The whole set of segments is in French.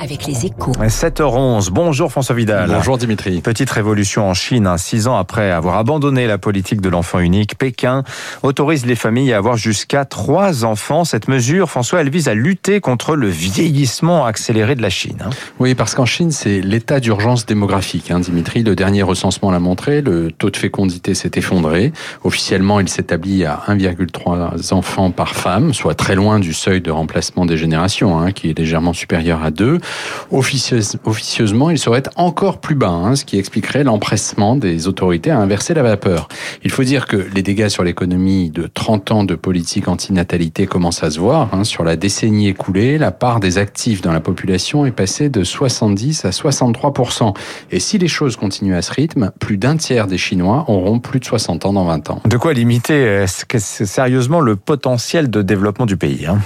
avec les échos. 7h11. Bonjour François Vidal. Bonjour Dimitri. Petite révolution en Chine. hein. Six ans après avoir abandonné la politique de l'enfant unique, Pékin autorise les familles à avoir jusqu'à trois enfants. Cette mesure, François, elle vise à lutter contre le vieillissement accéléré de la Chine. hein. Oui, parce qu'en Chine, c'est l'état d'urgence démographique. Hein, Dimitri, le dernier recensement l'a montré, le taux de fécondité s'est effondré. Officiellement, il s'établit à 1,3 enfants par femme, soit très loin du seuil de remplacement des générations, hein, qui est légèrement supérieur à 2. Officieuse- officieusement, il serait encore plus bas, hein, ce qui expliquerait l'empressement des autorités à inverser la vapeur. Il faut dire que les dégâts sur l'économie de 30 ans de politique antinatalité commencent à se voir. hein. Sur la décennie écoulée, la part des actifs dans la population est passée de 70 à 63 Et si les choses continuent à ce rythme, plus d'un tiers des Chinois auront plus de 60 ans dans 20 ans. De quoi limiter euh, ce que c'est sérieusement le potentiel de développement du pays. hein.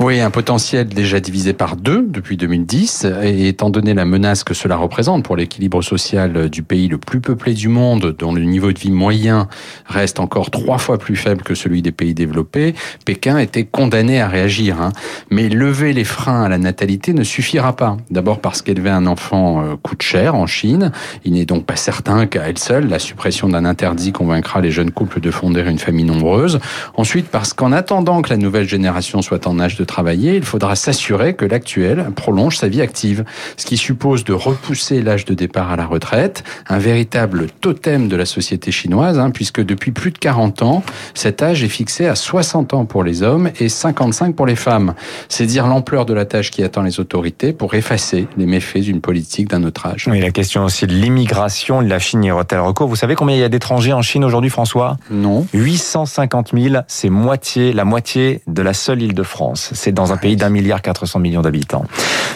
Oui, un potentiel déjà divisé par deux depuis 2010, et étant donné la menace que cela représente pour l'équilibre social du pays le plus peuplé du monde, dont le niveau de vie moyen reste encore trois fois plus faible que celui des pays développés, Pékin était condamné à réagir. hein. Mais lever les freins à la natalité ne suffira pas. D'abord parce qu'élever un enfant euh, coûte cher en Chine. Il n'est donc pas certain qu'à elle seule, la suppression d'un interdit convaincra les jeunes couples de fonder une famille nombreuse. Ensuite, parce qu'en attendant que la nouvelle génération soit en âge de travailler, il faudra s'assurer que l'actuelle prolonge sa vie active. Ce qui suppose de repousser l'âge de départ à la retraite, un véritable totem de la société chinoise, hein, puisque depuis plus de 40 ans, cet âge est fixé à 60 ans pour les hommes et 55 pour les femmes. C'est dire l'ampleur de la tâche qui attend les autorités pour effacer les méfaits d'une politique d'un autre âge. Oui, la question aussi de l'immigration, la Chine y aura-t-elle recours Vous savez combien il y a d'étrangers en Chine aujourd'hui, François? Non 850 000, c'est moitié, la moitié de la seule île de France. C'est dans un pays d'un milliard 400 millions d'habitants.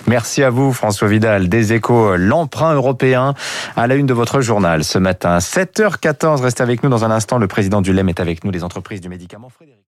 Merci à vous, François Vidal, des échos, l'emprunt européen à la une de votre journal ce matin. 7h14, restez avec nous dans un instant. Le président du LEM est avec nous, les entreprises du médicament. Frédéric.